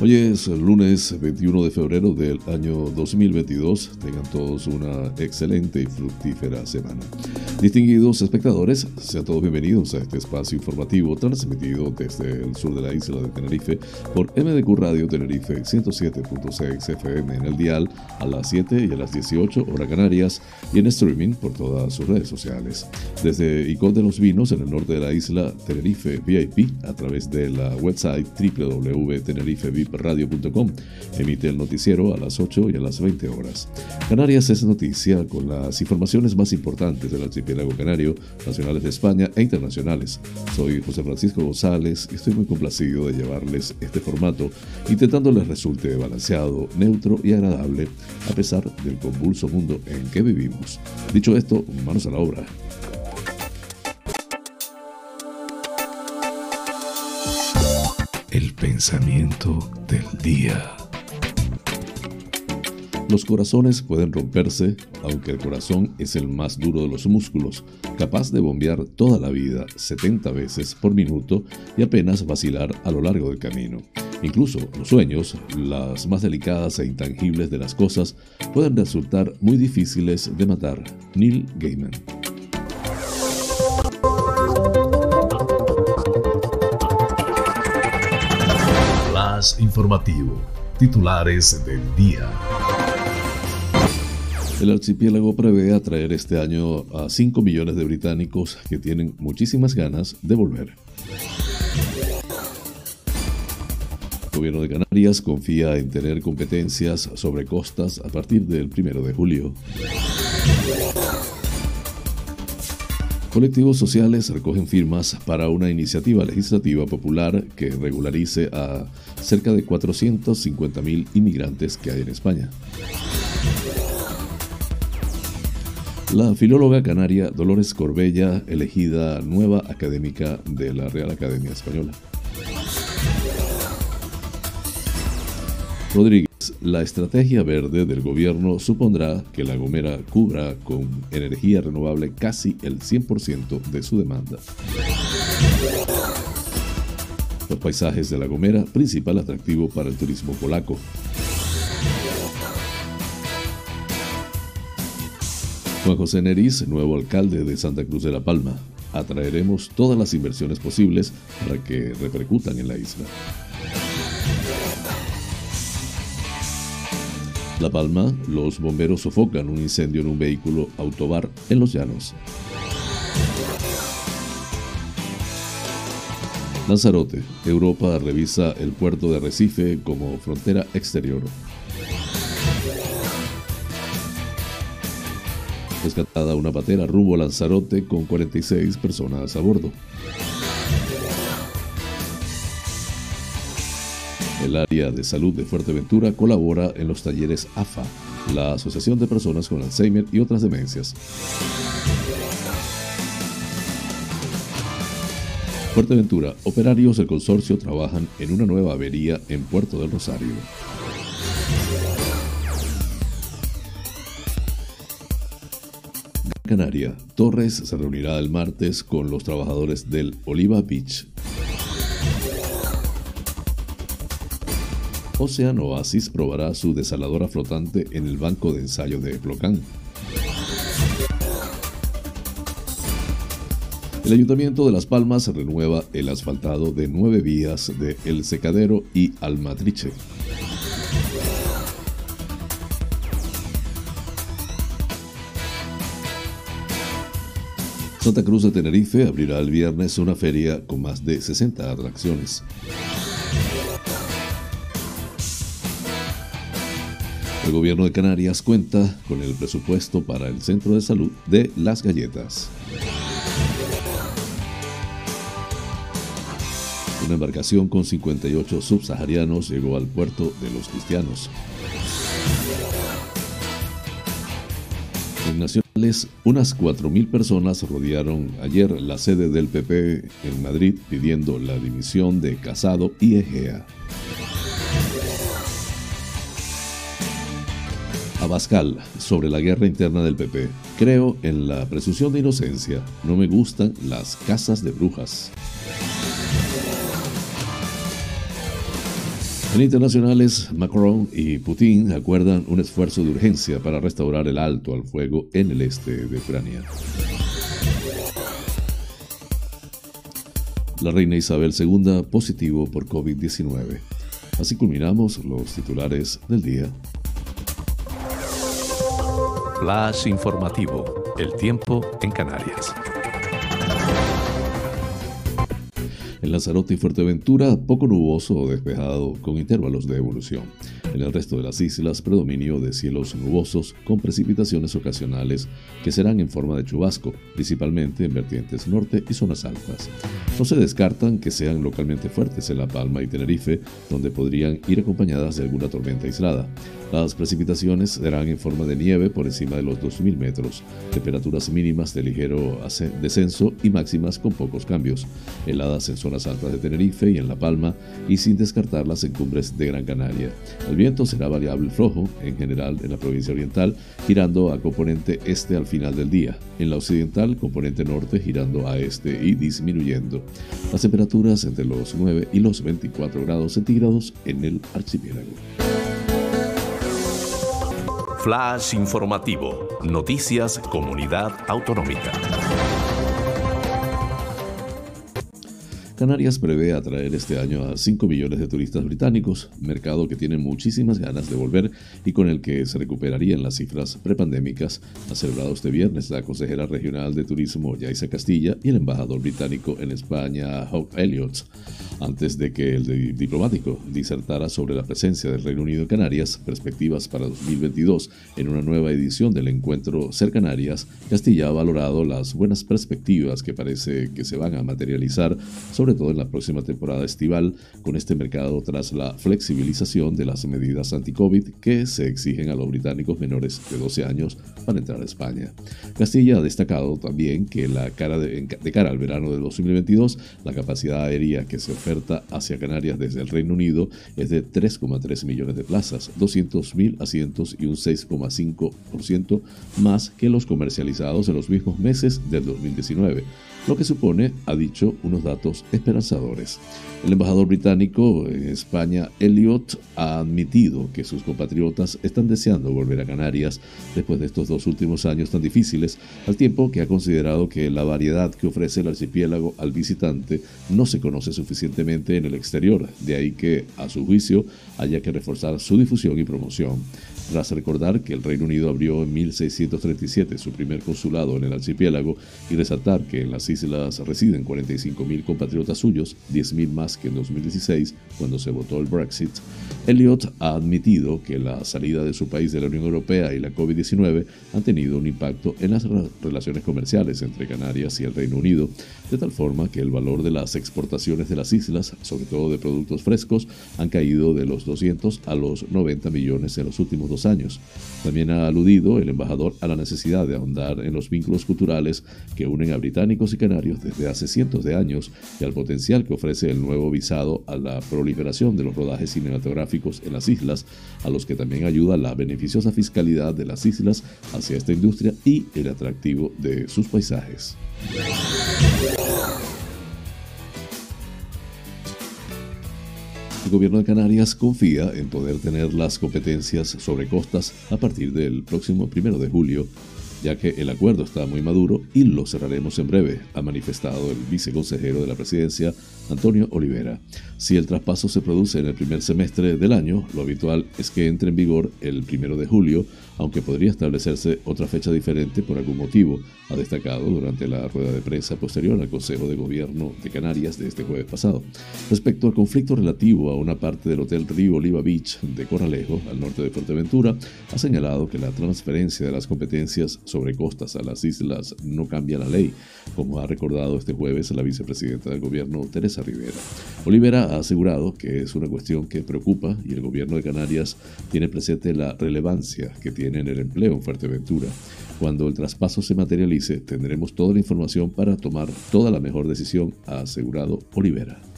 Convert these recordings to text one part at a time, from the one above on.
Hoy es el lunes 21 de febrero del año 2022. Tengan todos una excelente y fructífera semana. Distinguidos espectadores, sean todos bienvenidos a este espacio informativo transmitido desde el sur de la isla de Tenerife por MDQ Radio Tenerife 107.6 FM en el dial a las 7 y a las 18 horas canarias y en streaming por todas sus redes sociales. Desde Icon de los Vinos en el norte de la isla Tenerife VIP a través de la website www.tenerifevip radio.com. Emite el noticiero a las 8 y a las 20 horas. Canarias es noticia con las informaciones más importantes del archipiélago canario, nacionales de España e internacionales. Soy José Francisco González y estoy muy complacido de llevarles este formato, intentando les resulte balanceado, neutro y agradable, a pesar del convulso mundo en que vivimos. Dicho esto, manos a la obra. Pensamiento del día. Los corazones pueden romperse, aunque el corazón es el más duro de los músculos, capaz de bombear toda la vida 70 veces por minuto y apenas vacilar a lo largo del camino. Incluso los sueños, las más delicadas e intangibles de las cosas, pueden resultar muy difíciles de matar. Neil Gaiman. Informativo. Titulares del día. El archipiélago prevé atraer este año a 5 millones de británicos que tienen muchísimas ganas de volver. El gobierno de Canarias confía en tener competencias sobre costas a partir del 1 de julio. Colectivos sociales recogen firmas para una iniciativa legislativa popular que regularice a cerca de 450.000 inmigrantes que hay en España. La filóloga canaria Dolores Corbella, elegida nueva académica de la Real Academia Española. Rodríguez, la estrategia verde del gobierno supondrá que La Gomera cubra con energía renovable casi el 100% de su demanda. Los paisajes de La Gomera, principal atractivo para el turismo polaco. Juan José Neriz, nuevo alcalde de Santa Cruz de la Palma. Atraeremos todas las inversiones posibles para que repercutan en la isla. La Palma, los bomberos sofocan un incendio en un vehículo autobar en los llanos. Lanzarote, Europa revisa el puerto de Recife como frontera exterior. Rescatada una patera rumbo a Lanzarote con 46 personas a bordo. El área de salud de Fuerteventura colabora en los talleres AFA, la Asociación de Personas con Alzheimer y otras demencias. Fuerteventura, operarios del consorcio trabajan en una nueva avería en Puerto del Rosario. Canaria, Torres se reunirá el martes con los trabajadores del Oliva Beach Ocean Oasis probará su desaladora flotante en el banco de ensayo de Plocán. El Ayuntamiento de Las Palmas renueva el asfaltado de nueve vías de El Secadero y Almatriche. Santa Cruz de Tenerife abrirá el viernes una feria con más de 60 atracciones. El gobierno de Canarias cuenta con el presupuesto para el centro de salud de Las Galletas. Una embarcación con 58 subsaharianos llegó al puerto de los cristianos. En nacionales, unas 4.000 personas rodearon ayer la sede del PP en Madrid pidiendo la dimisión de Casado y Egea. Abascal, sobre la guerra interna del PP. Creo en la presunción de inocencia. No me gustan las casas de brujas. En internacionales, Macron y Putin acuerdan un esfuerzo de urgencia para restaurar el alto al fuego en el este de Ucrania. La reina Isabel II positivo por COVID-19. Así culminamos los titulares del día. Flash informativo. El tiempo en Canarias. En Lanzarote y Fuerteventura, poco nuboso o despejado con intervalos de evolución. En el resto de las islas, predominio de cielos nubosos con precipitaciones ocasionales que serán en forma de chubasco, principalmente en vertientes norte y zonas altas. No se descartan que sean localmente fuertes en La Palma y Tenerife, donde podrían ir acompañadas de alguna tormenta aislada. Las precipitaciones serán en forma de nieve por encima de los 2.000 metros, temperaturas mínimas de ligero descenso y máximas con pocos cambios, heladas en zonas altas de Tenerife y en La Palma y sin descartarlas en cumbres de Gran Canaria. Viento será variable flojo en general en la provincia oriental, girando a componente este al final del día. En la occidental, componente norte girando a este y disminuyendo. Las temperaturas entre los 9 y los 24 grados centígrados en el archipiélago. Flash informativo. Noticias Comunidad Autonómica. Canarias prevé atraer este año a 5 millones de turistas británicos, mercado que tiene muchísimas ganas de volver y con el que se recuperarían las cifras prepandémicas, ha celebrado este viernes la consejera regional de turismo Yaisa Castilla y el embajador británico en España, Hawk Elliott, antes de que el diplomático disertara sobre la presencia del Reino Unido en Canarias, perspectivas para 2022 en una nueva edición del encuentro Ser Canarias, Castilla ha valorado las buenas perspectivas que parece que se van a materializar todo en la próxima temporada estival, con este mercado tras la flexibilización de las medidas anti-COVID que se exigen a los británicos menores de 12 años para entrar a España. Castilla ha destacado también que la cara de, cara al verano de 2022, la capacidad aérea que se oferta hacia Canarias desde el Reino Unido es de 3,3 millones de plazas, 200.000 asientos y un 6,5% más que los comercializados en los mismos meses del 2019 lo que supone, ha dicho, unos datos esperanzadores. El embajador británico en España, Elliot, ha admitido que sus compatriotas están deseando volver a Canarias después de estos dos últimos años tan difíciles, al tiempo que ha considerado que la variedad que ofrece el archipiélago al visitante no se conoce suficientemente en el exterior, de ahí que, a su juicio, haya que reforzar su difusión y promoción tras recordar que el Reino Unido abrió en 1637 su primer consulado en el archipiélago y resaltar que en las islas residen 45.000 compatriotas suyos, 10.000 más que en 2016 cuando se votó el Brexit, Elliot ha admitido que la salida de su país de la Unión Europea y la COVID-19 han tenido un impacto en las relaciones comerciales entre Canarias y el Reino Unido, de tal forma que el valor de las exportaciones de las islas, sobre todo de productos frescos, han caído de los 200 a los 90 millones en los últimos años. También ha aludido el embajador a la necesidad de ahondar en los vínculos culturales que unen a británicos y canarios desde hace cientos de años y al potencial que ofrece el nuevo visado a la proliferación de los rodajes cinematográficos en las islas, a los que también ayuda la beneficiosa fiscalidad de las islas hacia esta industria y el atractivo de sus paisajes. El gobierno de Canarias confía en poder tener las competencias sobre costas a partir del próximo primero de julio ya que el acuerdo está muy maduro y lo cerraremos en breve, ha manifestado el viceconsejero de la presidencia, Antonio Olivera. Si el traspaso se produce en el primer semestre del año, lo habitual es que entre en vigor el primero de julio, aunque podría establecerse otra fecha diferente por algún motivo, ha destacado durante la rueda de prensa posterior al Consejo de Gobierno de Canarias de este jueves pasado. Respecto al conflicto relativo a una parte del Hotel Río Oliva Beach de Corralejo, al norte de Fuerteventura, ha señalado que la transferencia de las competencias sobrecostas a las islas no cambia la ley, como ha recordado este jueves la vicepresidenta del gobierno, Teresa Rivera. Olivera ha asegurado que es una cuestión que preocupa y el gobierno de Canarias tiene presente la relevancia que tiene en el empleo en Fuerteventura. Cuando el traspaso se materialice, tendremos toda la información para tomar toda la mejor decisión, ha asegurado Olivera.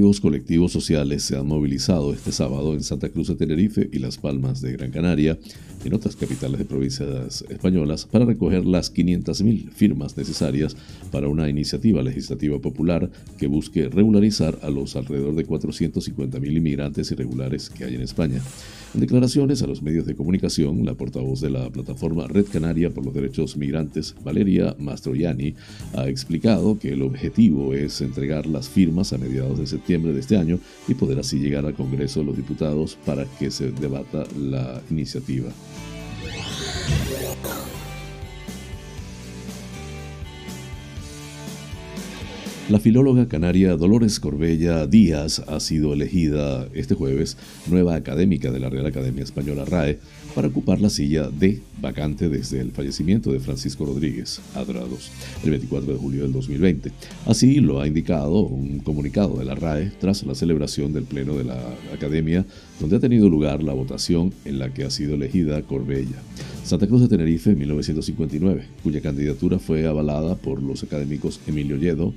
Varios colectivos sociales se han movilizado este sábado en Santa Cruz de Tenerife y Las Palmas de Gran Canaria, en otras capitales de provincias españolas, para recoger las 500.000 firmas necesarias para una iniciativa legislativa popular que busque regularizar a los alrededor de 450.000 inmigrantes irregulares que hay en España. En declaraciones a los medios de comunicación, la portavoz de la plataforma Red Canaria por los Derechos Migrantes, Valeria Mastroianni, ha explicado que el objetivo es entregar las firmas a mediados de septiembre de este año y poder así llegar al Congreso de los Diputados para que se debata la iniciativa. La filóloga canaria Dolores Corbella Díaz ha sido elegida este jueves nueva académica de la Real Academia Española RAE para ocupar la silla de vacante desde el fallecimiento de Francisco Rodríguez Adrados el 24 de julio del 2020. Así lo ha indicado un comunicado de la RAE tras la celebración del Pleno de la Academia, donde ha tenido lugar la votación en la que ha sido elegida Corbella. Santa Cruz de Tenerife, 1959, cuya candidatura fue avalada por los académicos Emilio Lledó,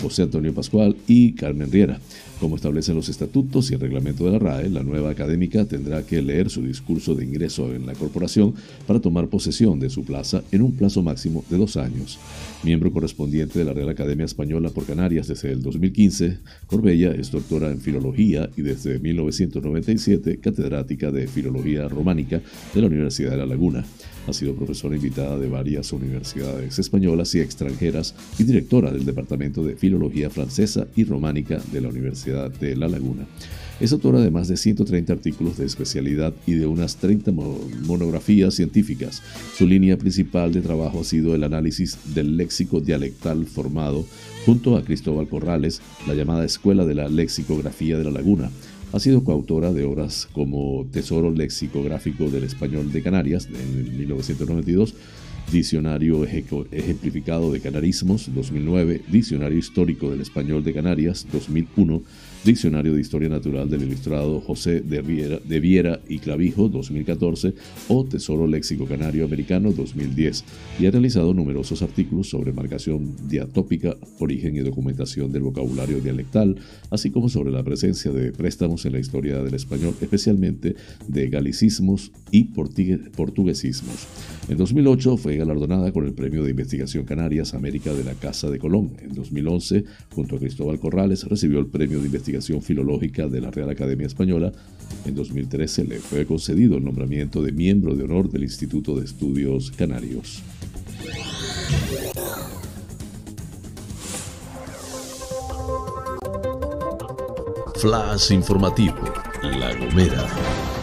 José Antonio Pascual y Carmen Riera. Como establecen los estatutos y el reglamento de la RAE, la nueva académica tendrá que leer su discurso de ingreso en la corporación para tomar posesión de su plaza en un plazo máximo de dos años. Miembro correspondiente de la Real Academia Española por Canarias desde el 2015, Corbella es doctora en Filología y desde 1997 catedrática de Filología Románica de la Universidad de La Laguna. Ha sido profesora invitada de varias universidades españolas y extranjeras y directora del Departamento de Filología Francesa y Románica de la Universidad de La Laguna. Es autora de más de 130 artículos de especialidad y de unas 30 monografías científicas. Su línea principal de trabajo ha sido el análisis del léxico dialectal formado junto a Cristóbal Corrales, la llamada Escuela de la Lexicografía de la Laguna, ha sido coautora de obras como Tesoro Lexicográfico del Español de Canarias, en 1992, Diccionario Ejemplificado de Canarismos, 2009, Diccionario Histórico del Español de Canarias, 2001, Diccionario de Historia Natural del ilustrado José de Viera, de Viera y Clavijo 2014 o Tesoro Léxico Canario Americano 2010 y ha realizado numerosos artículos sobre marcación diatópica, origen y documentación del vocabulario dialectal, así como sobre la presencia de préstamos en la historia del español, especialmente de galicismos y portuguesismos. En 2008 fue galardonada con el Premio de Investigación Canarias América de la Casa de Colón. En 2011, junto a Cristóbal Corrales, recibió el Premio de Investigación Filológica de la Real Academia Española, en 2013 le fue concedido el nombramiento de miembro de honor del Instituto de Estudios Canarios. Flash informativo, La Gomera.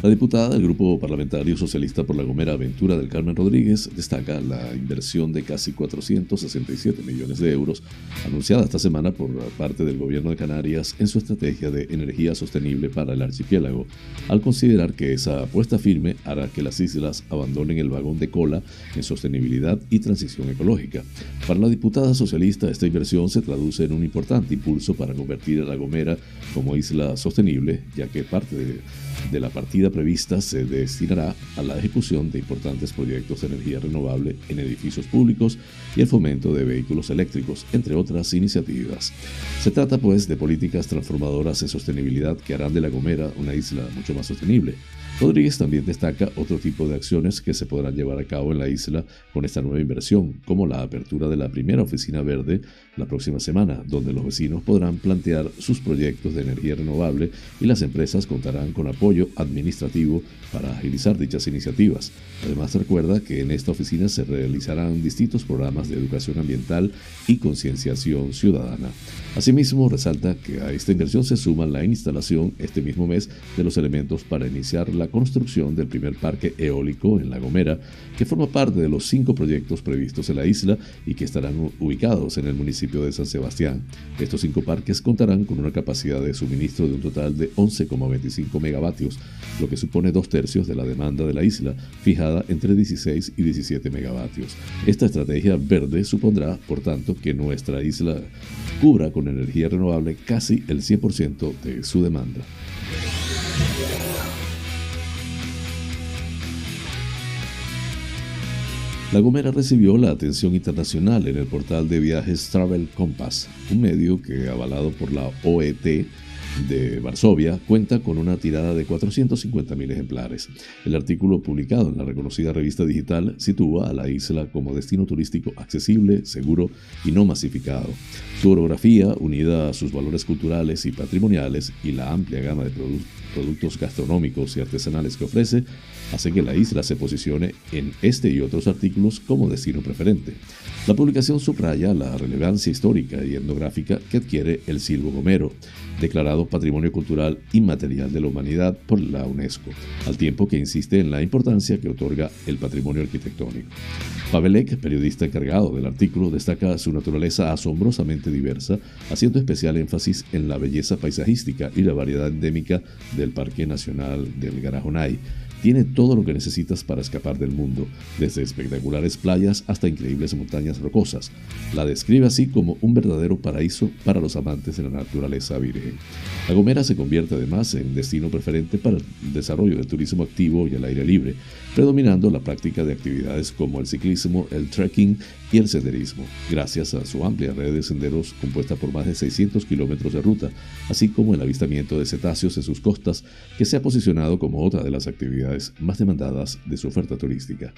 La diputada del Grupo Parlamentario Socialista por la Gomera Aventura del Carmen Rodríguez destaca la inversión de casi 467 millones de euros anunciada esta semana por parte del Gobierno de Canarias en su estrategia de energía sostenible para el archipiélago, al considerar que esa apuesta firme hará que las islas abandonen el vagón de cola en sostenibilidad y transición ecológica. Para la diputada socialista, esta inversión se traduce en un importante impulso para convertir a La Gomera como isla sostenible, ya que parte de de la partida prevista se destinará a la ejecución de importantes proyectos de energía renovable en edificios públicos y el fomento de vehículos eléctricos, entre otras iniciativas. Se trata pues de políticas transformadoras en sostenibilidad que harán de La Gomera una isla mucho más sostenible, Rodríguez también destaca otro tipo de acciones que se podrán llevar a cabo en la isla con esta nueva inversión, como la apertura de la primera oficina verde la próxima semana, donde los vecinos podrán plantear sus proyectos de energía renovable y las empresas contarán con apoyo administrativo para agilizar dichas iniciativas. Además, recuerda que en esta oficina se realizarán distintos programas de educación ambiental y concienciación ciudadana. Asimismo, resalta que a esta inversión se suma la instalación este mismo mes de los elementos para iniciar la construcción del primer parque eólico en La Gomera, que forma parte de los cinco proyectos previstos en la isla y que estarán ubicados en el municipio de San Sebastián. Estos cinco parques contarán con una capacidad de suministro de un total de 11,25 megavatios, lo que supone dos tercios de la demanda de la isla, fijada entre 16 y 17 megavatios. Esta estrategia verde supondrá, por tanto, que nuestra isla cubra con energía renovable casi el 100% de su demanda. La Gomera recibió la atención internacional en el portal de viajes Travel Compass, un medio que, avalado por la OET, de Varsovia cuenta con una tirada de 450.000 ejemplares. El artículo publicado en la reconocida revista digital sitúa a la isla como destino turístico accesible, seguro y no masificado. Su orografía, unida a sus valores culturales y patrimoniales y la amplia gama de productos gastronómicos y artesanales que ofrece, hace que la isla se posicione en este y otros artículos como destino preferente. La publicación subraya la relevancia histórica y etnográfica que adquiere el Silvo Gomero, declarado Patrimonio Cultural Inmaterial de la Humanidad por la UNESCO, al tiempo que insiste en la importancia que otorga el patrimonio arquitectónico. Pavelek, periodista encargado del artículo, destaca su naturaleza asombrosamente diversa, haciendo especial énfasis en la belleza paisajística y la variedad endémica del Parque Nacional del Garajonay, tiene todo lo que necesitas para escapar del mundo, desde espectaculares playas hasta increíbles montañas rocosas. La describe así como un verdadero paraíso para los amantes de la naturaleza virgen. La Gomera se convierte además en destino preferente para el desarrollo del turismo activo y al aire libre, predominando la práctica de actividades como el ciclismo, el trekking y el senderismo, gracias a su amplia red de senderos compuesta por más de 600 kilómetros de ruta, así como el avistamiento de cetáceos en sus costas, que se ha posicionado como otra de las actividades más demandadas de su oferta turística.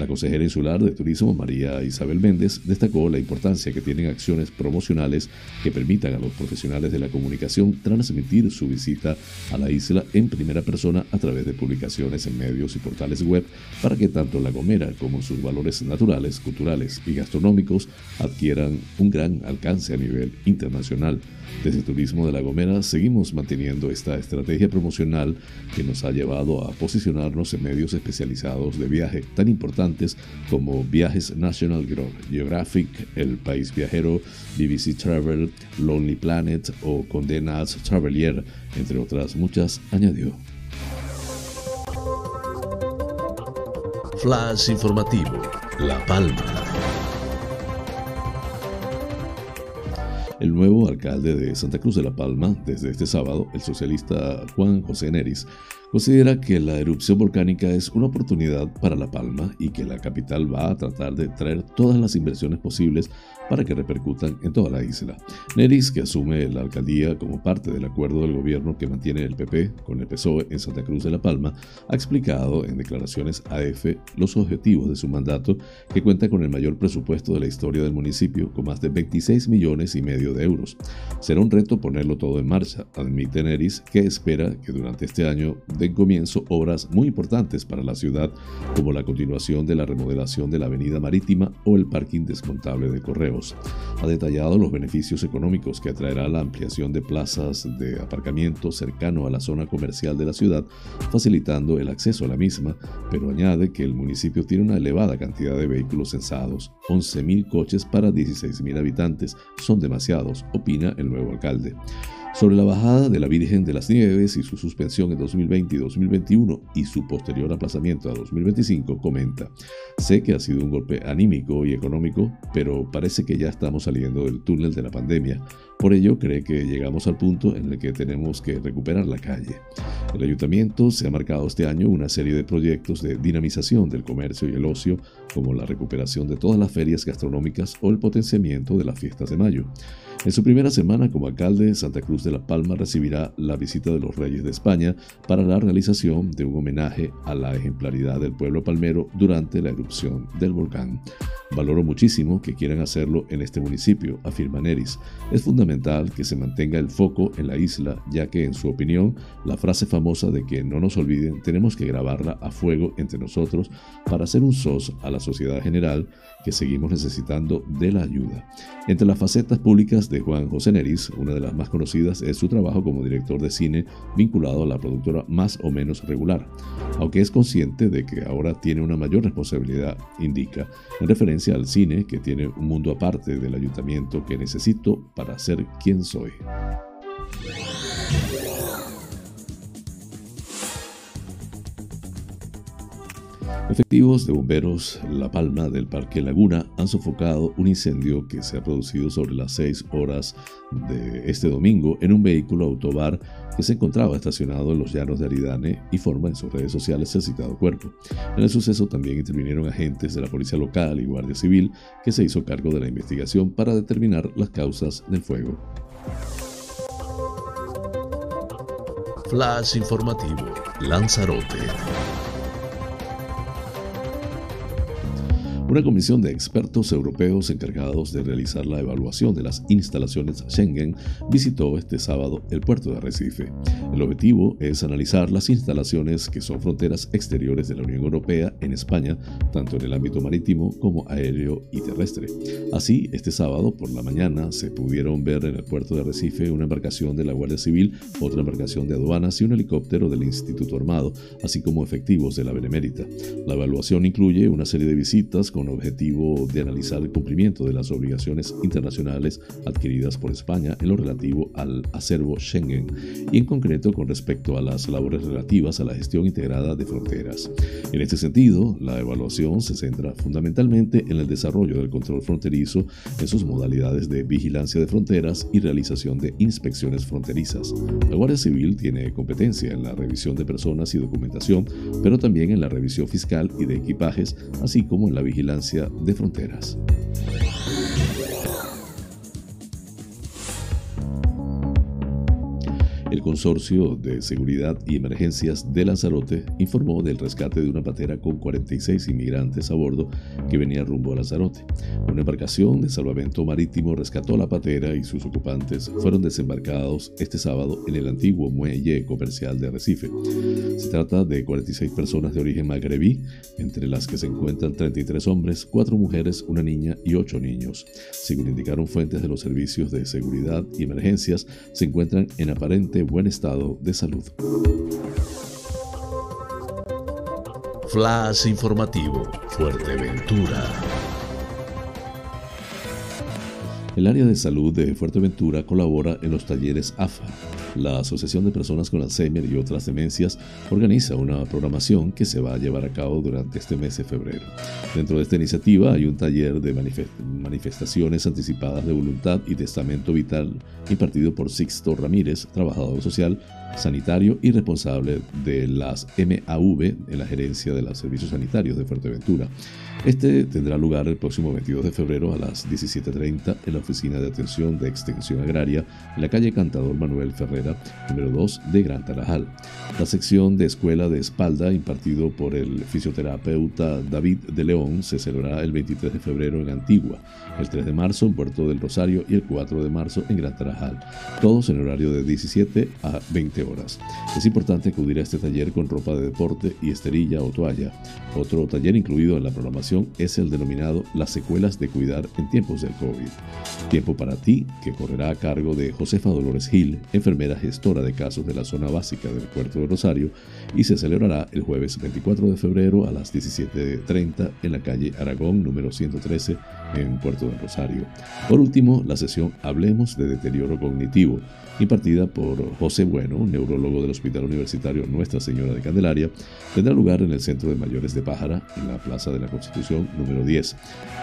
La consejera insular de Turismo, María Isabel Méndez, destacó la importancia que tienen acciones promocionales que permitan a los profesionales de la comunicación transmitir su visita a la isla en primera persona a través de publicaciones en medios y portales web para que tanto La Gomera como sus valores naturales, culturales y gastronómicos adquieran un gran alcance a nivel internacional. Desde Turismo de La Gomera seguimos manteniendo esta estrategia promocional que nos ha llevado a posicionarnos en medios especializados de viaje tan importantes como Viajes National Geographic, El País Viajero, BBC Travel, Lonely Planet o Condé Nast Travelier, entre otras muchas, añadió. Flash informativo, La Palma. El nuevo alcalde de Santa Cruz de la Palma, desde este sábado, el socialista Juan José Neris, considera que la erupción volcánica es una oportunidad para La Palma y que la capital va a tratar de traer todas las inversiones posibles para que repercutan en toda la isla. Neris, que asume la alcaldía como parte del acuerdo del gobierno que mantiene el PP con el PSOE en Santa Cruz de la Palma, ha explicado en declaraciones a EFE los objetivos de su mandato, que cuenta con el mayor presupuesto de la historia del municipio, con más de 26 millones y medio de euros. Será un reto ponerlo todo en marcha, admite Neris, que espera que durante este año den comienzo obras muy importantes para la ciudad, como la continuación de la remodelación de la avenida marítima o el parking desmontable de correos. Ha detallado los beneficios económicos que atraerá la ampliación de plazas de aparcamiento cercano a la zona comercial de la ciudad, facilitando el acceso a la misma, pero añade que el municipio tiene una elevada cantidad de vehículos censados, 11.000 coches para 16.000 habitantes, son demasiados, opina el nuevo alcalde. Sobre la bajada de la Virgen de las Nieves y su suspensión en 2020 y 2021 y su posterior aplazamiento a 2025, comenta, sé que ha sido un golpe anímico y económico, pero parece que ya estamos saliendo del túnel de la pandemia. Por ello, cree que llegamos al punto en el que tenemos que recuperar la calle. El ayuntamiento se ha marcado este año una serie de proyectos de dinamización del comercio y el ocio, como la recuperación de todas las ferias gastronómicas o el potenciamiento de las fiestas de mayo. En su primera semana como alcalde, Santa Cruz de la Palma recibirá la visita de los Reyes de España para la realización de un homenaje a la ejemplaridad del pueblo palmero durante la erupción del volcán. Valoro muchísimo que quieran hacerlo en este municipio, afirma Neris. Es fundamental que se mantenga el foco en la isla, ya que en su opinión, la frase famosa de que no nos olviden tenemos que grabarla a fuego entre nosotros para hacer un SOS a la sociedad general que seguimos necesitando de la ayuda. Entre las facetas públicas de Juan José Neris, una de las más conocidas es su trabajo como director de cine vinculado a la productora más o menos regular, aunque es consciente de que ahora tiene una mayor responsabilidad, indica, en referencia al cine que tiene un mundo aparte del ayuntamiento que necesito para ser quien soy. Efectivos de bomberos La Palma del Parque Laguna han sofocado un incendio que se ha producido sobre las 6 horas de este domingo en un vehículo autobar que se encontraba estacionado en los llanos de Aridane y forma en sus redes sociales el citado cuerpo. En el suceso también intervinieron agentes de la policía local y guardia civil que se hizo cargo de la investigación para determinar las causas del fuego. Flash informativo, Lanzarote. Una comisión de expertos europeos encargados de realizar la evaluación de las instalaciones Schengen visitó este sábado el puerto de Arrecife. El objetivo es analizar las instalaciones que son fronteras exteriores de la Unión Europea en España, tanto en el ámbito marítimo como aéreo y terrestre. Así, este sábado por la mañana se pudieron ver en el puerto de Arrecife una embarcación de la Guardia Civil, otra embarcación de aduanas y un helicóptero del Instituto Armado, así como efectivos de la Benemérita. La evaluación incluye una serie de visitas con con objetivo de analizar el cumplimiento de las obligaciones internacionales adquiridas por España en lo relativo al acervo Schengen y en concreto con respecto a las labores relativas a la gestión integrada de fronteras. En este sentido, la evaluación se centra fundamentalmente en el desarrollo del control fronterizo en sus modalidades de vigilancia de fronteras y realización de inspecciones fronterizas. La Guardia Civil tiene competencia en la revisión de personas y documentación, pero también en la revisión fiscal y de equipajes, así como en la vigilancia de fronteras. El Consorcio de Seguridad y Emergencias de Lanzarote informó del rescate de una patera con 46 inmigrantes a bordo que venía rumbo a Lanzarote. Una embarcación de salvamento marítimo rescató la patera y sus ocupantes fueron desembarcados este sábado en el antiguo muelle comercial de Recife. Se trata de 46 personas de origen magrebí, entre las que se encuentran 33 hombres, 4 mujeres, una niña y 8 niños. Según indicaron fuentes de los servicios de seguridad y emergencias, se encuentran en aparente buen estado de salud. Flash informativo, Fuerteventura. El área de salud de Fuerteventura colabora en los talleres AFA. La Asociación de Personas con Alzheimer y otras demencias organiza una programación que se va a llevar a cabo durante este mes de febrero. Dentro de esta iniciativa hay un taller de manifestaciones anticipadas de voluntad y testamento vital impartido por Sixto Ramírez, trabajador social, sanitario y responsable de las MAV en la gerencia de los servicios sanitarios de Fuerteventura. Este tendrá lugar el próximo 22 de febrero a las 17.30 en la Oficina de Atención de Extensión Agraria en la calle Cantador Manuel Número 2 de Gran Tarajal. La sección de Escuela de Espalda, impartido por el fisioterapeuta David de León, se celebrará el 23 de febrero en Antigua, el 3 de marzo en Puerto del Rosario y el 4 de marzo en Gran Tarajal, todos en horario de 17 a 20 horas. Es importante acudir a este taller con ropa de deporte y esterilla o toalla. Otro taller incluido en la programación es el denominado Las secuelas de cuidar en tiempos del COVID. Tiempo para ti, que correrá a cargo de Josefa Dolores Gil, enfermera gestora de casos de la zona básica del puerto de Rosario, y se celebrará el jueves 24 de febrero a las 17.30 en la calle Aragón número 113 en Puerto de Rosario. Por último, la sesión Hablemos de deterioro cognitivo, impartida por José Bueno, neurólogo del Hospital Universitario Nuestra Señora de Candelaria, tendrá lugar en el Centro de Mayores de Pájara, en la Plaza de la Constitución número 10.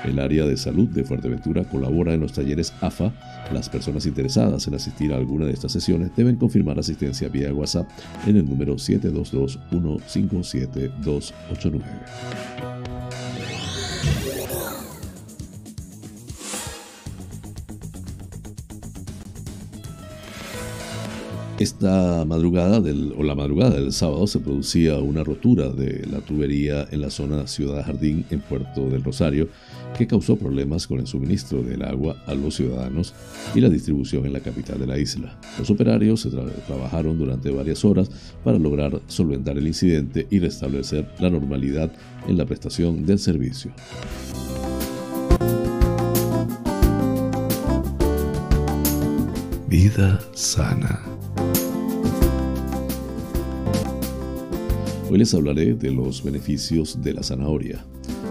El área de salud de Fuerteventura colabora en los talleres AFA. Las personas interesadas en asistir a alguna de estas sesiones deben confirmar asistencia vía WhatsApp en el número 722 157 289. Esta madrugada o la madrugada del sábado se producía una rotura de la tubería en la zona Ciudad Jardín en Puerto del Rosario que causó problemas con el suministro del agua a los ciudadanos y la distribución en la capital de la isla. Los operarios trabajaron durante varias horas para lograr solventar el incidente y restablecer la normalidad en la prestación del servicio. Vida sana. Hoy les hablaré de los beneficios de la zanahoria.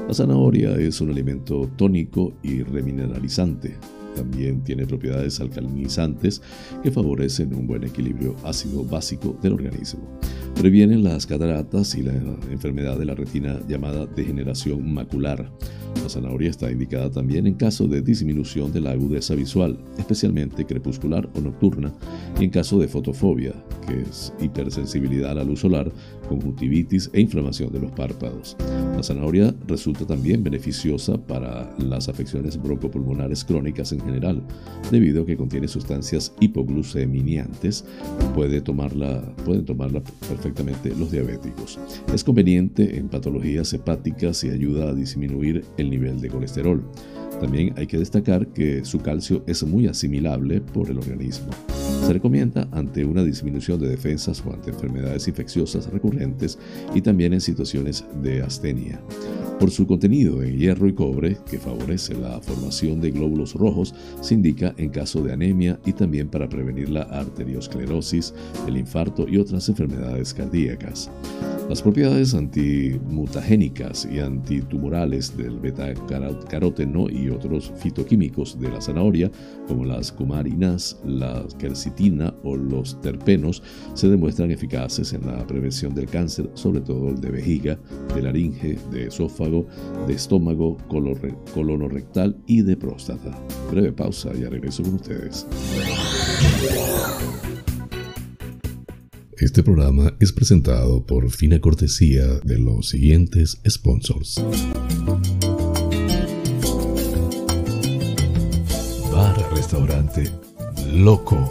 La zanahoria es un alimento tónico y remineralizante. También tiene propiedades alcalinizantes que favorecen un buen equilibrio ácido básico del organismo. Previenen las cataratas y la enfermedad de la retina llamada degeneración macular. La zanahoria está indicada también en caso de disminución de la agudeza visual, especialmente crepuscular o nocturna, y en caso de fotofobia, que es hipersensibilidad a la luz solar, conjuntivitis e inflamación de los párpados. La zanahoria resulta también beneficiosa para las afecciones broncopulmonares crónicas en general, debido a que contiene sustancias hipogluceminiantes, puede pueden tomarla perfectamente los diabéticos. Es conveniente en patologías hepáticas y ayuda a disminuir el nivel de colesterol. También hay que destacar que su calcio es muy asimilable por el organismo. Se recomienda ante una disminución de defensas o ante enfermedades infecciosas recurrentes y también en situaciones de astenia. Por su contenido en hierro y cobre, que favorece la formación de glóbulos rojos, se indica en caso de anemia y también para prevenir la arteriosclerosis, el infarto y otras enfermedades cardíacas. Las propiedades antimutagénicas y antitumorales del beta-caroteno y otros fitoquímicos de la zanahoria, como las cumarinas, la o los terpenos, se demuestran eficaces en la prevención del cáncer, sobre todo el de vejiga, de laringe, de esófago, de estómago, colonorrectal y de próstata. Breve pausa y regreso con ustedes. Este programa es presentado por fina cortesía de los siguientes sponsors. Bar Restaurante Loco,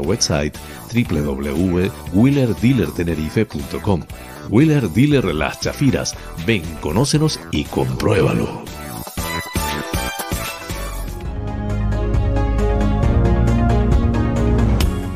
website www.wheelerdealertenerife.com. Wheeler Dealer Las Chafiras. Ven, conócenos y compruébalo.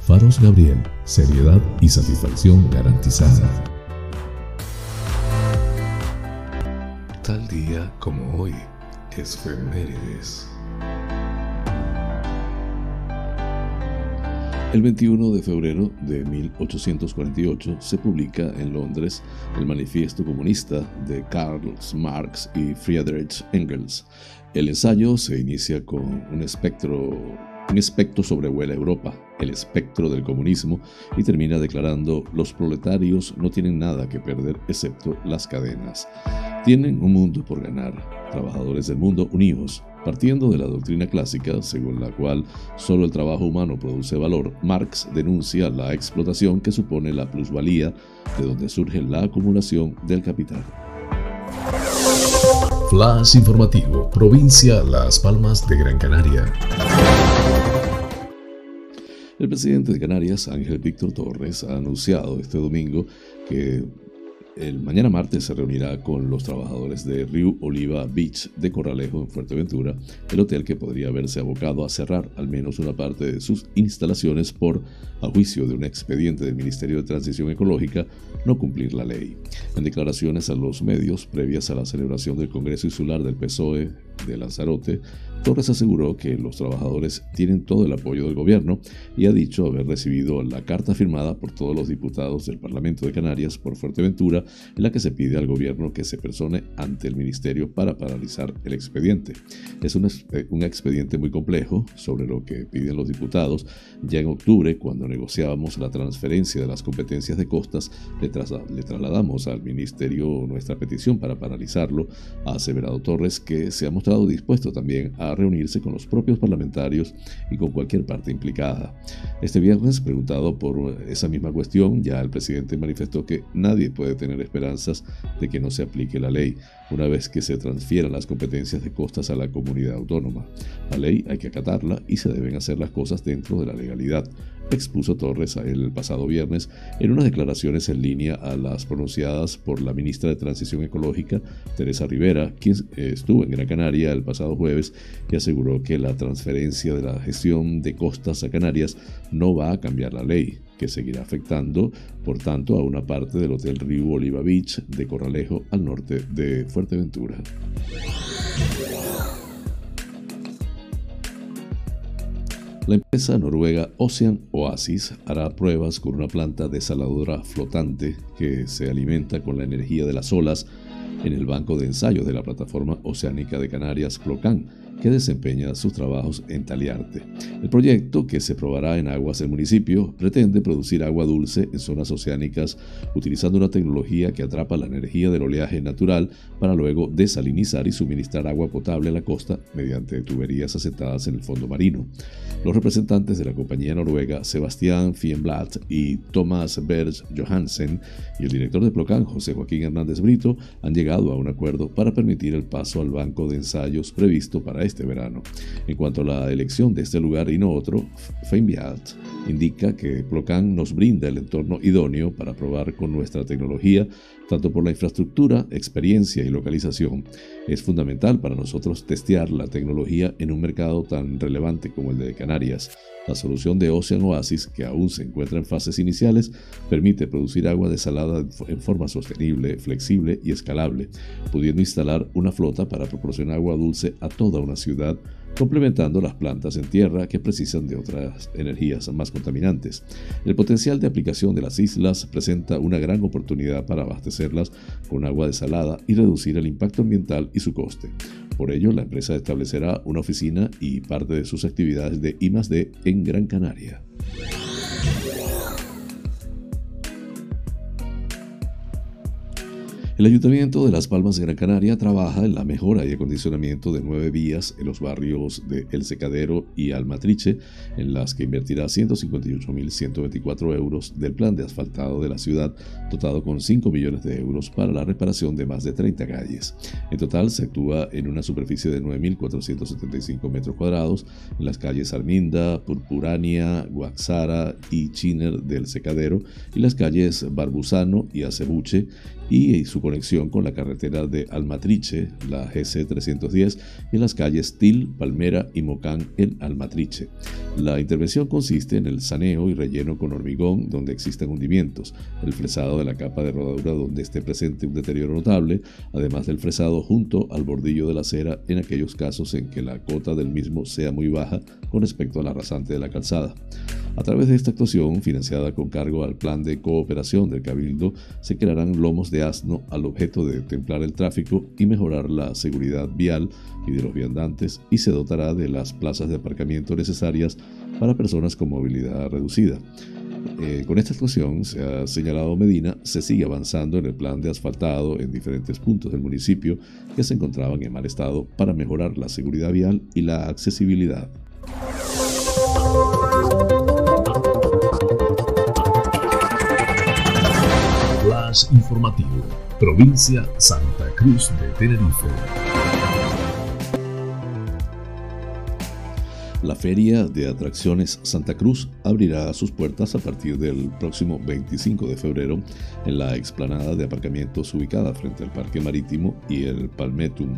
Faros Gabriel, seriedad y satisfacción garantizada. Tal día como hoy, es Femérides. El 21 de febrero de 1848 se publica en Londres el Manifiesto Comunista de Karl Marx y Friedrich Engels. El ensayo se inicia con un espectro un espectro sobrevuela Europa, el espectro del comunismo, y termina declarando los proletarios no tienen nada que perder excepto las cadenas. Tienen un mundo por ganar, trabajadores del mundo unidos. Partiendo de la doctrina clásica, según la cual solo el trabajo humano produce valor, Marx denuncia la explotación que supone la plusvalía, de donde surge la acumulación del capital. Flash informativo, provincia Las Palmas de Gran Canaria. El presidente de Canarias, Ángel Víctor Torres, ha anunciado este domingo que el mañana martes se reunirá con los trabajadores de Río Oliva Beach de Corralejo en Fuerteventura, el hotel que podría verse abocado a cerrar al menos una parte de sus instalaciones por, a juicio de un expediente del Ministerio de Transición Ecológica, no cumplir la ley. En declaraciones a los medios previas a la celebración del Congreso Insular del PSOE de Lanzarote, Torres aseguró que los trabajadores tienen todo el apoyo del gobierno y ha dicho haber recibido la carta firmada por todos los diputados del Parlamento de Canarias por Fuerteventura en la que se pide al gobierno que se persone ante el ministerio para paralizar el expediente. Es un, expediente muy complejo sobre lo que piden los diputados. Ya en octubre, cuando negociábamos la transferencia de las competencias de costas, le, le trasladamos al ministerio nuestra petición para paralizarlo. Ha aseverado Torres que se ha mostrado dispuesto también a reunirse con los propios parlamentarios y con cualquier parte implicada. Este viernes, preguntado por esa misma cuestión, ya el presidente manifestó que nadie puede tener esperanzas de que no se aplique la ley una vez que se transfieran las competencias de costas a la comunidad autónoma. La ley hay que acatarla y se deben hacer las cosas dentro de la legalidad expuso Torres el pasado viernes en unas declaraciones en línea a las pronunciadas por la ministra de Transición Ecológica, Teresa Rivera, quien estuvo en Gran Canaria el pasado jueves y aseguró que la transferencia de la gestión de costas a Canarias no va a cambiar la ley, que seguirá afectando, por tanto, a una parte del Hotel Río Oliva Beach de Corralejo al norte de Fuerteventura. La empresa noruega Ocean Oasis hará pruebas con una planta desaladora flotante que se alimenta con la energía de las olas en el banco de ensayos de la plataforma oceánica de Canarias Clocan que desempeña sus trabajos en Taliarte. El proyecto, que se probará en aguas del municipio, pretende producir agua dulce en zonas oceánicas utilizando una tecnología que atrapa la energía del oleaje natural para luego desalinizar y suministrar agua potable a la costa mediante tuberías asentadas en el fondo marino. Los representantes de la compañía noruega Sebastián Fienblad y Thomas Berg Johansen y el director de Plocan, José Joaquín Hernández Brito, han llegado a un acuerdo para permitir el paso al banco de ensayos previsto para este verano. En cuanto a la elección de este lugar y no otro, Feinbiat indica que Plocan nos brinda el entorno idóneo para probar con nuestra tecnología, tanto por la infraestructura, experiencia y localización. Es fundamental para nosotros testear la tecnología en un mercado tan relevante como el de Canarias. La solución de Ocean Oasis, que aún se encuentra en fases iniciales, permite producir agua desalada en forma sostenible, flexible y escalable, pudiendo instalar una flota para proporcionar agua dulce a toda una ciudad complementando las plantas en tierra que precisan de otras energías más contaminantes. El potencial de aplicación de las islas presenta una gran oportunidad para abastecerlas con agua desalada y reducir el impacto ambiental y su coste. Por ello, la empresa establecerá una oficina y parte de sus actividades de I+D en Gran Canaria. El Ayuntamiento de Las Palmas de Gran Canaria trabaja en la mejora y acondicionamiento de nueve vías en los barrios de El Secadero y Almatriche, en las que invertirá 158.124 euros del plan de asfaltado de la ciudad, dotado con 5 millones de euros para la reparación de más de 30 calles. En total se actúa en una superficie de 9.475 metros cuadrados en las calles Arminda, Purpurania, Guaxara y Chiner del Secadero y las calles Barbusano y Acebuche y su conexión con la carretera de Almatriche, la GC 310, y las calles Til, Palmera y Mocán en Almatriche. La intervención consiste en el saneo y relleno con hormigón donde existan hundimientos, el fresado de la capa de rodadura donde esté presente un deterioro notable, además del fresado junto al bordillo de la acera en aquellos casos en que la cota del mismo sea muy baja con respecto a la rasante de la calzada. A través de esta actuación, financiada con cargo al plan de cooperación del Cabildo, se crearán lomos de asno al objeto de templar el tráfico y mejorar la seguridad vial y de los viandantes y se dotará de las plazas de aparcamiento necesarias para personas con movilidad reducida. Eh, con esta actuación, se ha señalado Medina, se sigue avanzando en el plan de asfaltado en diferentes puntos del municipio que se encontraban en mal estado para mejorar la seguridad vial y la accesibilidad. Informativo, provincia Santa Cruz de Tenerife. La Feria de Atracciones Santa Cruz abrirá sus puertas a partir del próximo 25 de febrero en la explanada de aparcamientos ubicada frente al Parque Marítimo y el Palmetum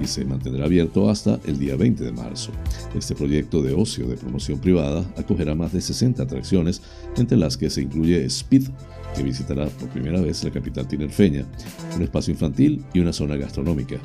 y se mantendrá abierto hasta el día 20 de marzo. Este proyecto de ocio de promoción privada acogerá más de 60 atracciones, entre las que se incluye Speed, que visitará por primera vez la capital tinerfeña, un espacio infantil y una zona gastronómica.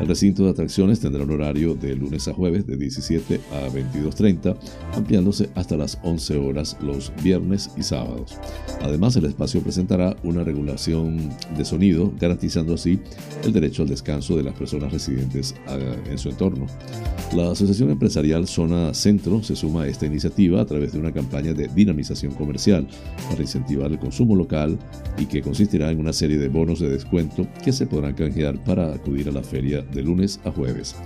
El recinto de atracciones tendrá un horario de lunes a jueves de 17 a 22.30, ampliándose hasta las 11 horas los viernes y sábados. Además, el espacio presentará una regulación de sonido, garantizando así el derecho al descanso de las personas residentes ah, en su entorno. La Asociación Empresarial Zona Centro se suma a esta iniciativa a través de una campaña de dinamización comercial para incentivar el consumo local y que consistirá en una serie de bonos de descuento que se podrán canjear para acudir a la feria de lunes a jueves.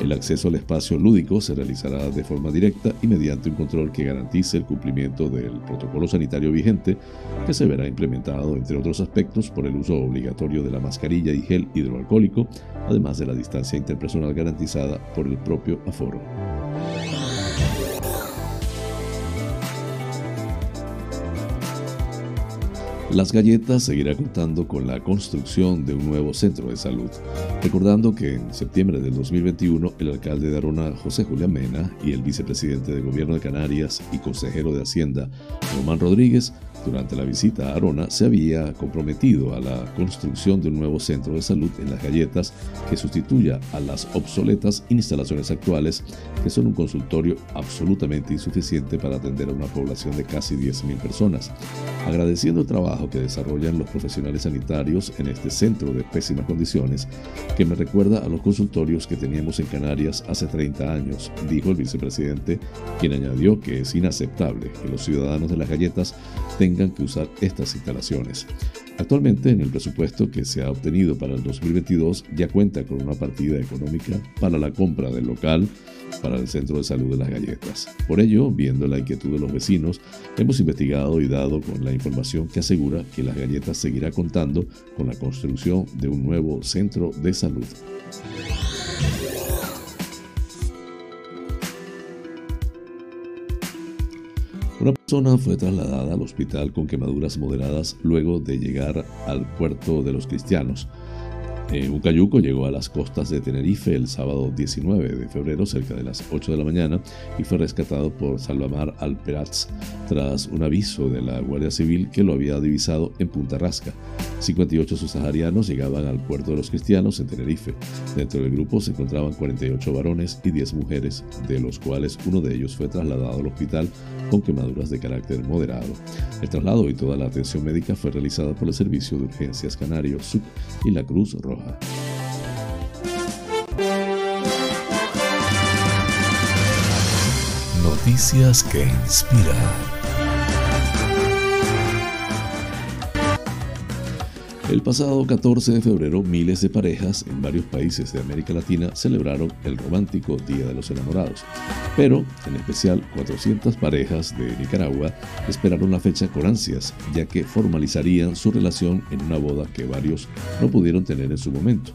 El acceso al espacio lúdico se realizará de forma directa y mediante un control que garantice el cumplimiento del protocolo sanitario vigente, que se verá implementado, entre otros aspectos, por el uso obligatorio de la mascarilla y gel hidroalcohólico, además de la distancia interpersonal garantizada por el propio aforo. Las Galletas seguirá contando con la construcción de un nuevo centro de salud, recordando que en septiembre del 2021 el alcalde de Arona, José Julián Mena, y el vicepresidente del gobierno de Canarias y consejero de Hacienda, Román Rodríguez, durante la visita a Arona se había comprometido a la construcción de un nuevo centro de salud en las galletas que sustituya a las obsoletas instalaciones actuales, que son un consultorio absolutamente insuficiente para atender a una población de casi 10.000 personas. Agradeciendo el trabajo que desarrollan los profesionales sanitarios en este centro de pésimas condiciones, que me recuerda a los consultorios que teníamos en Canarias hace 30 años, dijo el vicepresidente, quien añadió que es inaceptable que los ciudadanos de las galletas tengan tengan que usar estas instalaciones. Actualmente, en el presupuesto que se ha obtenido para el 2022, ya cuenta con una partida económica para la compra del local para el Centro de Salud de las Galletas. Por ello, viendo la inquietud de los vecinos, hemos investigado y dado con la información que asegura que las galletas seguirá contando con la construcción de un nuevo centro de salud. Una persona fue trasladada al hospital con quemaduras moderadas luego de llegar al puerto de los cristianos. Eh, un cayuco llegó a las costas de Tenerife el sábado 19 de febrero cerca de las 8 de la mañana y fue rescatado por Salvamar Alperaz tras un aviso de la Guardia Civil que lo había divisado en Punta Rasca. 58 subsaharianos llegaban al puerto de los cristianos en Tenerife. Dentro del grupo se encontraban 48 varones y 10 mujeres, de los cuales uno de ellos fue trasladado al hospital con quemaduras de carácter moderado. El traslado y toda la atención médica fue realizada por el Servicio de Urgencias Canario SUC y la Cruz Roja. Noticias que inspiran. El pasado 14 de febrero, miles de parejas en varios países de América Latina celebraron el romántico Día de los Enamorados. Pero, en especial, 400 parejas de Nicaragua esperaron la fecha con ansias, ya que formalizarían su relación en una boda que varios no pudieron tener en su momento.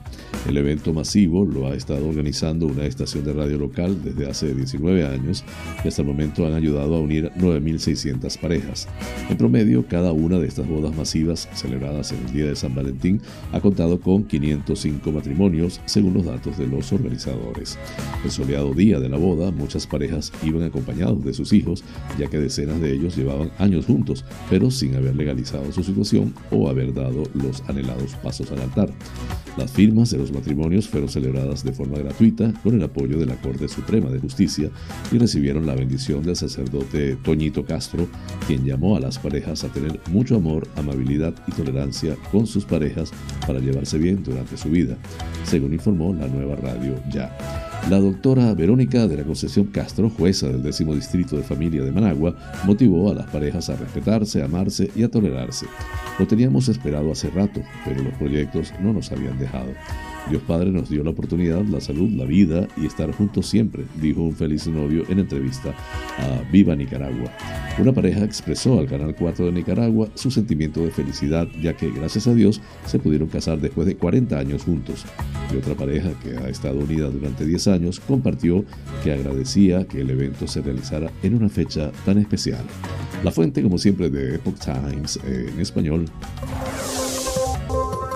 El evento masivo lo ha estado organizando una estación de radio local desde hace 19 años y hasta el momento han ayudado a unir 9.600 parejas. En promedio, cada una de estas bodas masivas celebradas en el Día de San Valentín ha contado con 505 matrimonios, según los datos de los organizadores. El soleado día de la boda, muchas parejas iban acompañados de sus hijos, ya que decenas de ellos llevaban años juntos, pero sin haber legalizado su situación o haber dado los anhelados pasos al altar. Las firmas de los matrimonios fueron celebradas de forma gratuita con el apoyo de la Corte Suprema de Justicia y recibieron la bendición del sacerdote Toñito Castro, quien llamó a las parejas a tener mucho amor, amabilidad y tolerancia con sus parejas para llevarse bien durante su vida, según informó la nueva radio Ya. La doctora Verónica de la Concepción Castro, jueza del décimo distrito de familia de Managua, motivó a las parejas a respetarse, amarse y a tolerarse. Lo teníamos esperado hace rato, pero los proyectos no nos habían dejado. Dios Padre nos dio la oportunidad, la salud, la vida y estar juntos siempre, dijo un feliz novio en entrevista a Viva Nicaragua. Una pareja expresó al Canal 4 de Nicaragua su sentimiento de felicidad, ya que gracias a Dios se pudieron casar después de 40 años juntos. Y otra pareja que ha estado unida durante 10 años compartió que agradecía que el evento se realizara en una fecha tan especial. La fuente, como siempre, de Epoch Times en español.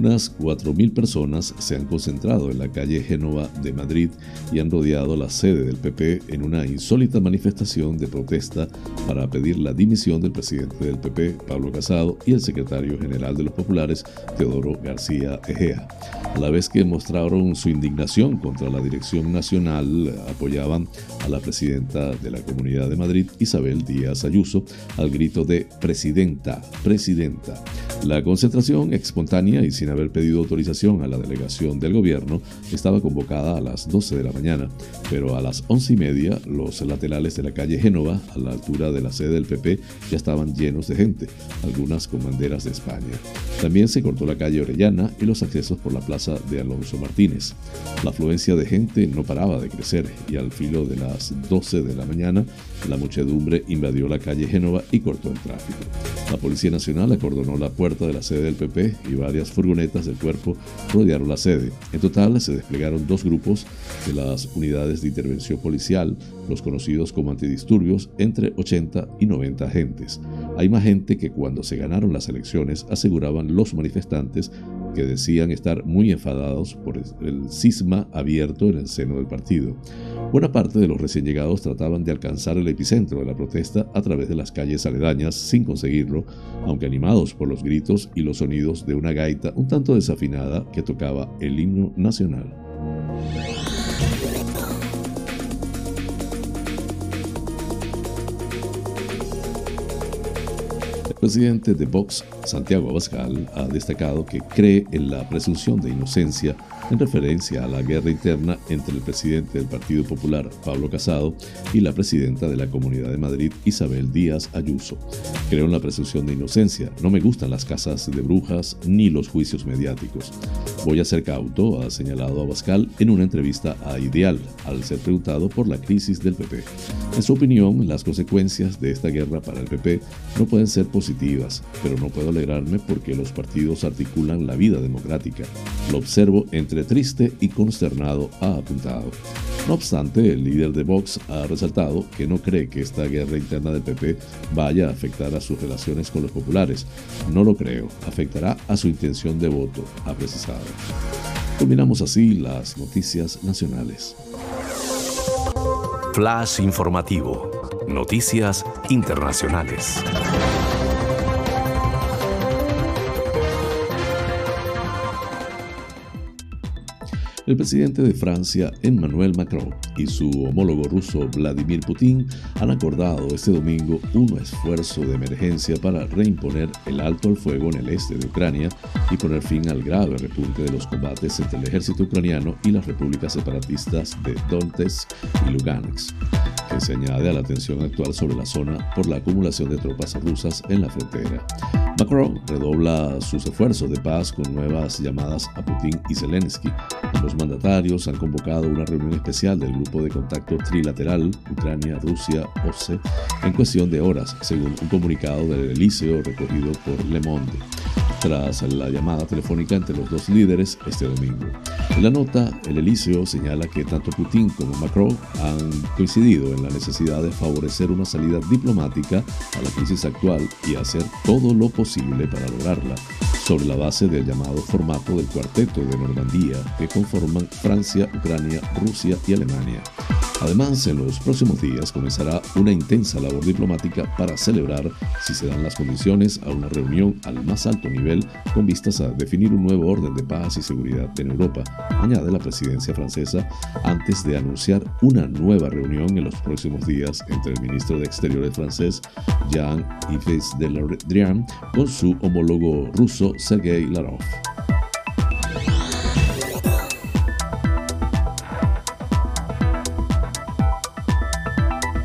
Unas 4.000 personas se han concentrado en la calle Génova de Madrid y han rodeado la sede del PP en una insólita manifestación de protesta para pedir la dimisión del presidente del PP, Pablo Casado, y el secretario general de los populares, Teodoro García Egea. A la vez que mostraron su indignación contra la dirección nacional, apoyaban a la presidenta de la Comunidad de Madrid, Isabel Díaz Ayuso, al grito de Presidenta, Presidenta. La concentración espontánea y sin haber pedido autorización a la delegación del gobierno, estaba convocada a las 12 de la mañana, pero a las 11 y media los laterales de la calle Génova, a la altura de la sede del PP, ya estaban llenos de gente, algunas con banderas de España. También se cortó la calle Orellana y los accesos por la plaza de Alonso Martínez. La afluencia de gente no paraba de crecer y al filo de las 12 de la mañana, la muchedumbre invadió la calle Génova y cortó el tráfico. La Policía Nacional acordonó la puerta de la sede del PP y varias furgonetas del cuerpo rodearon la sede. En total se desplegaron dos grupos de las unidades de intervención policial, los conocidos como antidisturbios, entre 80 y 90 agentes. Hay más gente que cuando se ganaron las elecciones aseguraban los manifestantes que decían estar muy enfadados por el cisma abierto en el seno del partido. Buena parte de los recién llegados trataban de alcanzar el epicentro de la protesta a través de las calles aledañas sin conseguirlo, aunque animados por los gritos y los sonidos de una gaita un tanto desafinada que tocaba el himno nacional. Presidente de Vox, Santiago Abascal, ha destacado que cree en la presunción de inocencia en referencia a la guerra interna entre el presidente del Partido Popular, Pablo Casado, y la presidenta de la Comunidad de Madrid, Isabel Díaz Ayuso. Creo en la presunción de inocencia, no me gustan las casas de brujas ni los juicios mediáticos. Voy a ser cauto, ha señalado Abascal en una entrevista a Ideal, al ser preguntado por la crisis del PP. En su opinión, las consecuencias de esta guerra para el PP no pueden ser positivas, pero no puedo alegrarme porque los partidos articulan la vida democrática. Lo observo entre triste y consternado, ha apuntado. No obstante, el líder de Vox ha resaltado que no cree que esta guerra interna del PP vaya a afectar a sus relaciones con los populares. No lo creo, afectará a su intención de voto, ha precisado. Terminamos así las noticias nacionales. Flash informativo. Noticias internacionales. El presidente de Francia, Emmanuel Macron, y su homólogo ruso Vladimir Putin han acordado este domingo un esfuerzo de emergencia para reimponer el alto al fuego en el este de Ucrania y poner fin al grave repunte de los combates entre el ejército ucraniano y las repúblicas separatistas de Donetsk y Lugansk, que se añade a la tensión actual sobre la zona por la acumulación de tropas rusas en la frontera. Macron redobla sus esfuerzos de paz con nuevas llamadas a Putin y Zelensky. Los mandatarios han convocado una reunión especial del grupo de contacto trilateral Ucrania-Rusia OCE en cuestión de horas, según un comunicado del Elíseo recogido por Le Monde tras la llamada telefónica entre los dos líderes este domingo. En la nota, el Elíseo señala que tanto Putin como Macron han coincidido en la necesidad de favorecer una salida diplomática a la crisis actual y hacer todo lo posible para lograrla, sobre la base del llamado formato del cuarteto de Normandía que conforman Francia, Ucrania, Rusia y Alemania. Además, en los próximos días comenzará una intensa labor diplomática para celebrar, si se dan las condiciones, a una reunión al más alto nivel con vistas a definir un nuevo orden de paz y seguridad en Europa, añade la presidencia francesa, antes de anunciar una nueva reunión en los próximos días entre el ministro de Exteriores francés Jean-Yves Le Drian con su homólogo ruso Sergei Lavrov.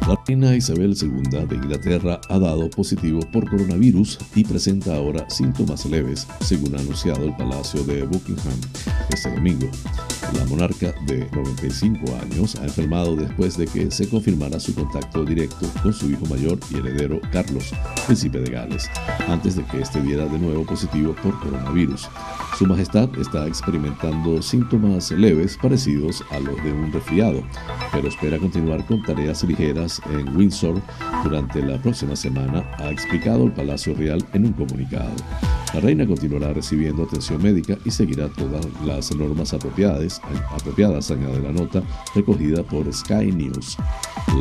La reina Isabel II de Inglaterra ha dado positivo por coronavirus y presenta ahora síntomas leves, según ha anunciado el Palacio de Buckingham este domingo. La monarca de 95 años ha enfermado después de que se confirmara su contacto directo con su hijo mayor y heredero Carlos, príncipe de Gales, antes de que este diera de nuevo positivo por coronavirus. Su Majestad está experimentando síntomas leves parecidos a los de un resfriado, pero espera continuar con tareas ligeras en Windsor durante la próxima semana, ha explicado el Palacio Real en un comunicado. La reina continuará recibiendo atención médica y seguirá todas las normas apropiadas, apropiadas, añade la nota recogida por Sky News.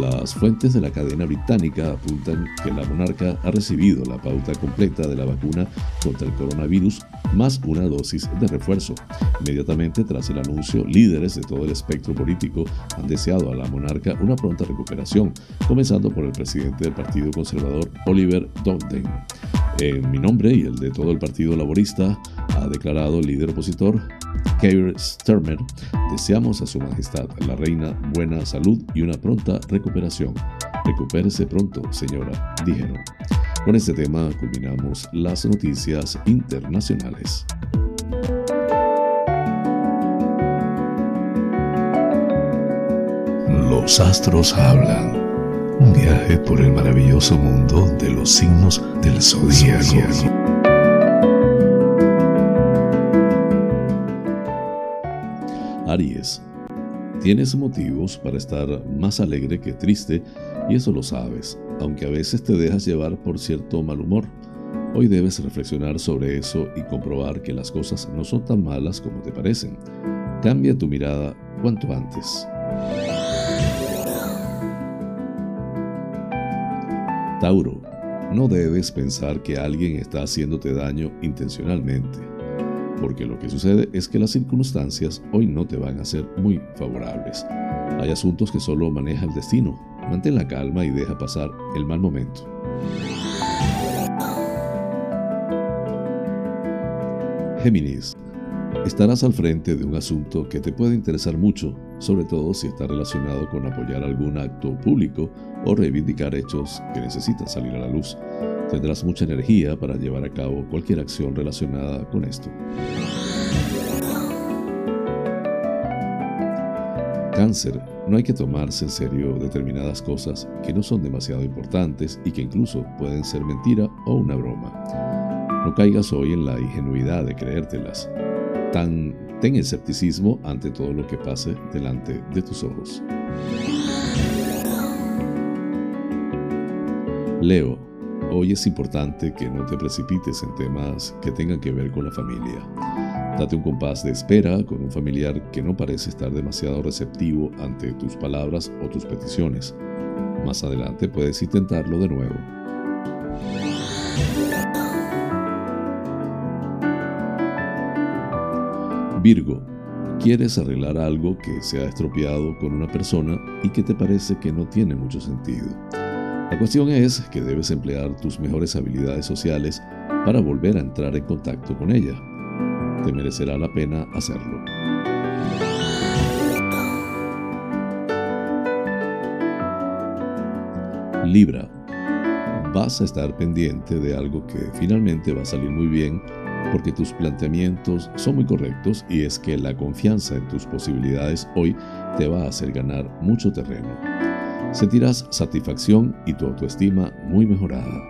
Las fuentes de la cadena británica apuntan que la monarca ha recibido la pauta completa de la vacuna contra el coronavirus más una dosis de refuerzo. Inmediatamente tras el anuncio, líderes de todo el espectro político han deseado a la monarca una pronta recuperación, comenzando por el presidente del Partido Conservador, Oliver Dowden. En mi nombre y el de todo el Partido Laborista, ha declarado el líder opositor, Keir Starmer, deseamos a su majestad, la reina, buena salud y una pronta recuperación. Recupérese pronto, señora, dijeron. Con este tema culminamos las noticias internacionales. Los astros hablan. Un viaje por el maravilloso mundo de los signos del zodiaco. Aries. Tienes motivos para estar más alegre que triste y eso lo sabes, aunque a veces te dejas llevar por cierto mal humor. Hoy debes reflexionar sobre eso y comprobar que las cosas no son tan malas como te parecen. Cambia tu mirada cuanto antes. Tauro, no debes pensar que alguien está haciéndote daño intencionalmente, porque lo que sucede es que las circunstancias hoy no te van a ser muy favorables. Hay asuntos que solo maneja el destino. Mantén la calma y deja pasar el mal momento. Géminis, estarás al frente de un asunto que te puede interesar mucho, sobre todo si está relacionado con apoyar algún acto público o reivindicar hechos que necesitan salir a la luz. Tendrás mucha energía para llevar a cabo cualquier acción relacionada con esto. Cáncer, no hay que tomarse en serio determinadas cosas que no son demasiado importantes y que incluso pueden ser mentira o una broma. No caigas hoy en la ingenuidad de creértelas. Tan, ten escepticismo ante todo lo que pase delante de tus ojos. Leo, hoy es importante que no te precipites en temas que tengan que ver con la familia. Date un compás de espera con un familiar que no parece estar demasiado receptivo ante tus palabras o tus peticiones. Más adelante puedes intentarlo de nuevo. Virgo, Quieres arreglar algo que se ha estropeado con una persona y que te parece que no tiene mucho sentido. La cuestión es que debes emplear tus mejores habilidades sociales para volver a entrar en contacto con ella. Te merecerá la pena hacerlo. Libra. Vas a estar pendiente de algo que finalmente va a salir muy bien porque tus planteamientos son muy correctos y es que la confianza en tus posibilidades hoy te va a hacer ganar mucho terreno. Sentirás satisfacción y tu autoestima muy mejorada.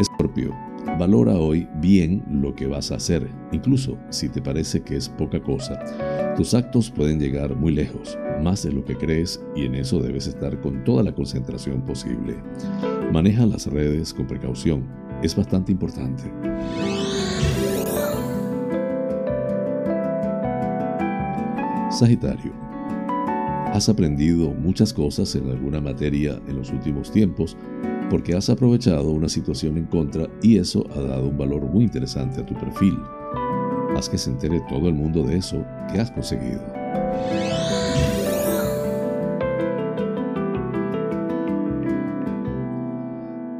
Escorpio, valora hoy bien lo que vas a hacer, incluso si te parece que es poca cosa. Tus actos pueden llegar muy lejos, más de lo que crees, y en eso debes estar con toda la concentración posible. Maneja las redes con precaución, es bastante importante. Sagitario. Has aprendido muchas cosas en alguna materia en los últimos tiempos porque has aprovechado una situación en contra y eso ha dado un valor muy interesante a tu perfil. Haz que se entere todo el mundo de eso que has conseguido.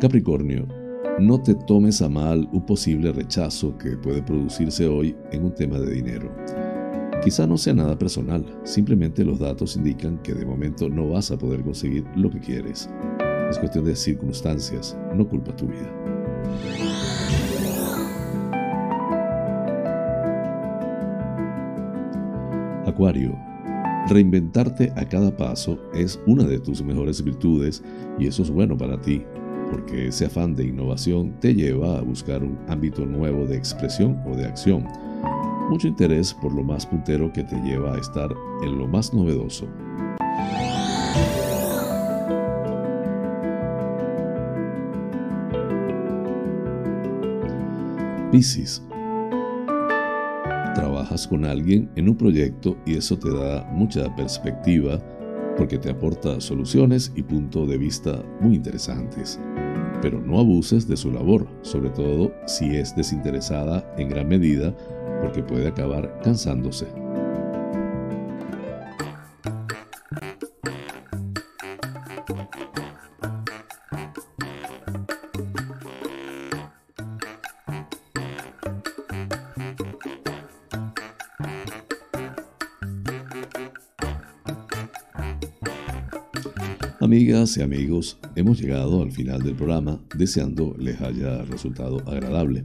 Capricornio, no te tomes a mal un posible rechazo que puede producirse hoy en un tema de dinero. Quizá no sea nada personal, simplemente los datos indican que de momento no vas a poder conseguir lo que quieres. Es cuestión de circunstancias, no culpa tuya. Acuario, reinventarte a cada paso es una de tus mejores virtudes y eso es bueno para ti, porque ese afán de innovación te lleva a buscar un ámbito nuevo de expresión o de acción. Mucho interés por lo más puntero que te lleva a estar en lo más novedoso. Piscis trabajas con alguien en un proyecto y eso te da mucha perspectiva porque te aporta soluciones y puntos de vista muy interesantes. Pero no abuses de su labor, sobre todo si es desinteresada en gran medida porque puede acabar cansándose. Amigas y amigos, hemos llegado al final del programa deseando les haya resultado agradable.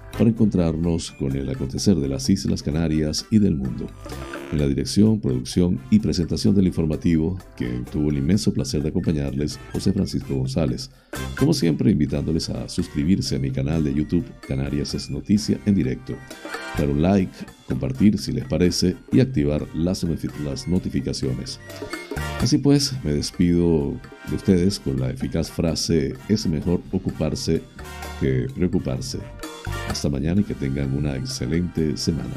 para encontrarnos con el acontecer de las Islas Canarias y del mundo. En la dirección, producción y presentación del informativo, que tuvo el inmenso placer de acompañarles, José Francisco González. Como siempre, invitándoles a suscribirse a mi canal de YouTube Canarias es Noticia en directo, dar un like, compartir si les parece y activar las, las notificaciones. Así pues, me despido de ustedes con la eficaz frase es mejor ocuparse que preocuparse. Hasta mañana y que tengan una excelente semana.